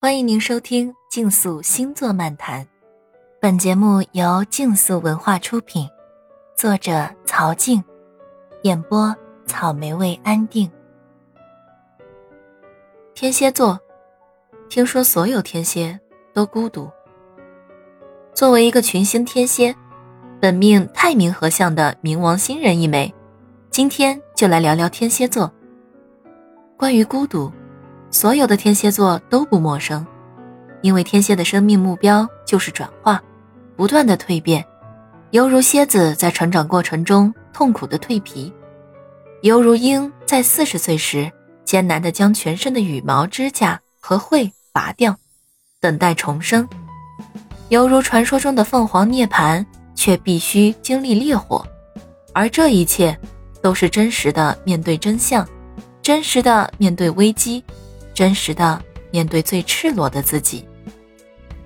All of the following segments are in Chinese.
欢迎您收听《竞速星座漫谈》，本节目由竞速文化出品，作者曹静，演播草莓味安定。天蝎座，听说所有天蝎都孤独。作为一个群星天蝎，本命太冥合相的冥王星人一枚，今天就来聊聊天蝎座。关于孤独。所有的天蝎座都不陌生，因为天蝎的生命目标就是转化，不断的蜕变，犹如蝎子在成长过程中痛苦的蜕皮，犹如鹰在四十岁时艰难的将全身的羽毛、指甲和喙拔掉，等待重生，犹如传说中的凤凰涅槃，却必须经历烈火，而这一切都是真实的面对真相，真实的面对危机。真实的面对最赤裸的自己，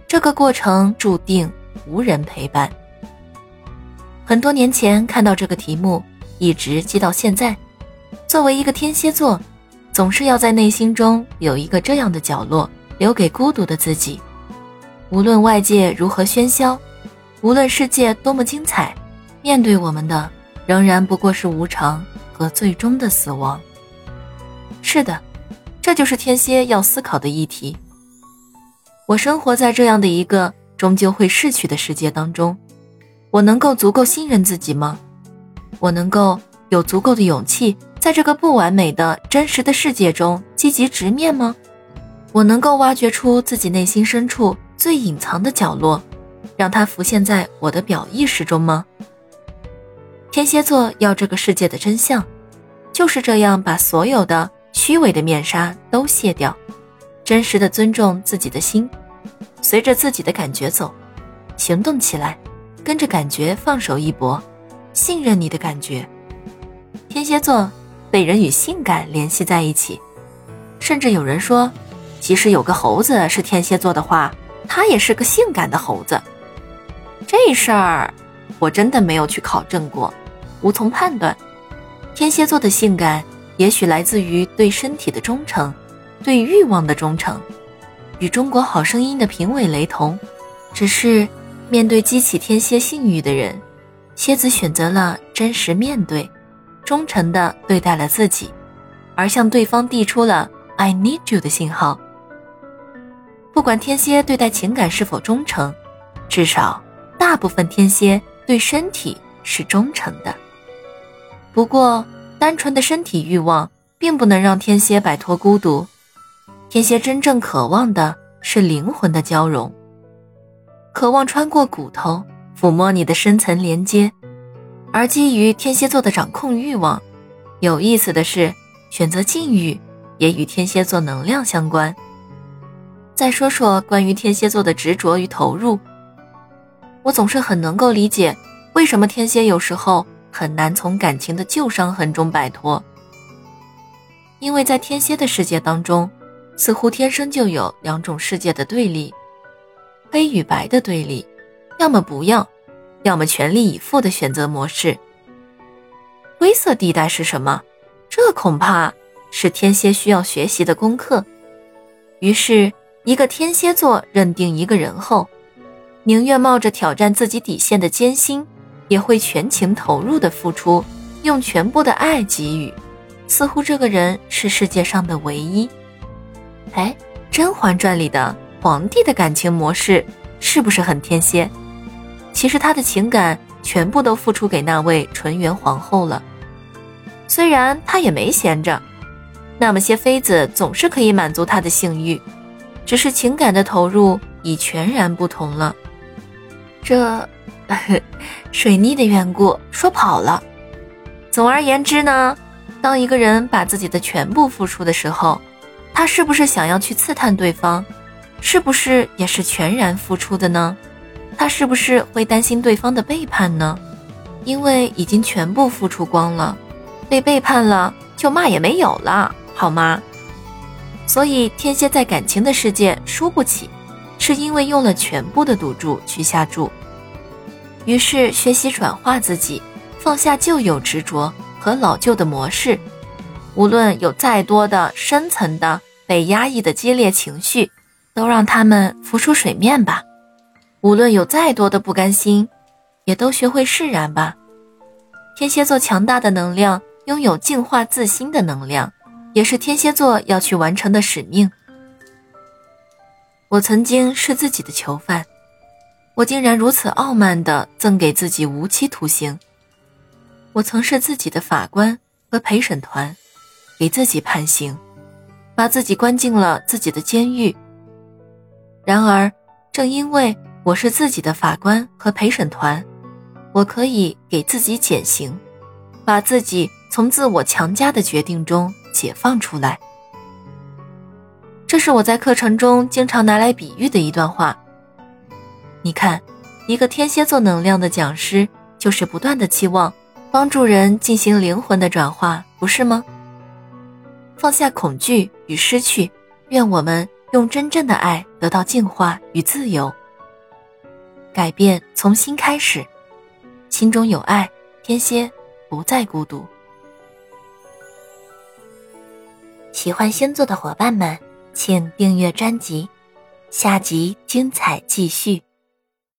这个过程注定无人陪伴。很多年前看到这个题目，一直记到现在。作为一个天蝎座，总是要在内心中有一个这样的角落，留给孤独的自己。无论外界如何喧嚣，无论世界多么精彩，面对我们的仍然不过是无常和最终的死亡。是的。这就是天蝎要思考的议题。我生活在这样的一个终究会逝去的世界当中，我能够足够信任自己吗？我能够有足够的勇气，在这个不完美的真实的世界中积极直面吗？我能够挖掘出自己内心深处最隐藏的角落，让它浮现在我的表意识中吗？天蝎座要这个世界的真相，就是这样把所有的。虚伪的面纱都卸掉，真实的尊重自己的心，随着自己的感觉走，行动起来，跟着感觉放手一搏，信任你的感觉。天蝎座被人与性感联系在一起，甚至有人说，即使有个猴子是天蝎座的话，他也是个性感的猴子。这事儿我真的没有去考证过，无从判断。天蝎座的性感。也许来自于对身体的忠诚，对欲望的忠诚，与中国好声音的评委雷同。只是面对激起天蝎性欲的人，蝎子选择了真实面对，忠诚的对待了自己，而向对方递出了 “I need you” 的信号。不管天蝎对待情感是否忠诚，至少大部分天蝎对身体是忠诚的。不过。单纯的身体欲望并不能让天蝎摆脱孤独，天蝎真正渴望的是灵魂的交融，渴望穿过骨头抚摸你的深层连接。而基于天蝎座的掌控欲望，有意思的是，选择禁欲也与天蝎座能量相关。再说说关于天蝎座的执着与投入，我总是很能够理解为什么天蝎有时候。很难从感情的旧伤痕中摆脱，因为在天蝎的世界当中，似乎天生就有两种世界的对立，黑与白的对立，要么不要，要么全力以赴的选择模式。灰色地带是什么？这恐怕是天蝎需要学习的功课。于是，一个天蝎座认定一个人后，宁愿冒着挑战自己底线的艰辛。也会全情投入的付出，用全部的爱给予，似乎这个人是世界上的唯一。哎，《甄嬛传》里的皇帝的感情模式是不是很天蝎？其实他的情感全部都付出给那位纯元皇后了，虽然他也没闲着，那么些妃子总是可以满足他的性欲，只是情感的投入已全然不同了。这。水逆的缘故，说跑了。总而言之呢，当一个人把自己的全部付出的时候，他是不是想要去刺探对方，是不是也是全然付出的呢？他是不是会担心对方的背叛呢？因为已经全部付出光了，被背叛了就骂也没有了，好吗？所以天蝎在感情的世界输不起，是因为用了全部的赌注去下注。于是学习转化自己，放下旧有执着和老旧的模式。无论有再多的深层的被压抑的激烈情绪，都让他们浮出水面吧。无论有再多的不甘心，也都学会释然吧。天蝎座强大的能量，拥有净化自心的能量，也是天蝎座要去完成的使命。我曾经是自己的囚犯，我竟然如此傲慢地赠给自己无期徒刑。我曾是自己的法官和陪审团，给自己判刑，把自己关进了自己的监狱。然而，正因为我是自己的法官和陪审团，我可以给自己减刑，把自己从自我强加的决定中解放出来。这是我在课程中经常拿来比喻的一段话。你看，一个天蝎座能量的讲师，就是不断的期望帮助人进行灵魂的转化，不是吗？放下恐惧与失去，愿我们用真正的爱得到净化与自由。改变从心开始，心中有爱，天蝎不再孤独。喜欢星座的伙伴们。请订阅专辑，下集精彩继续。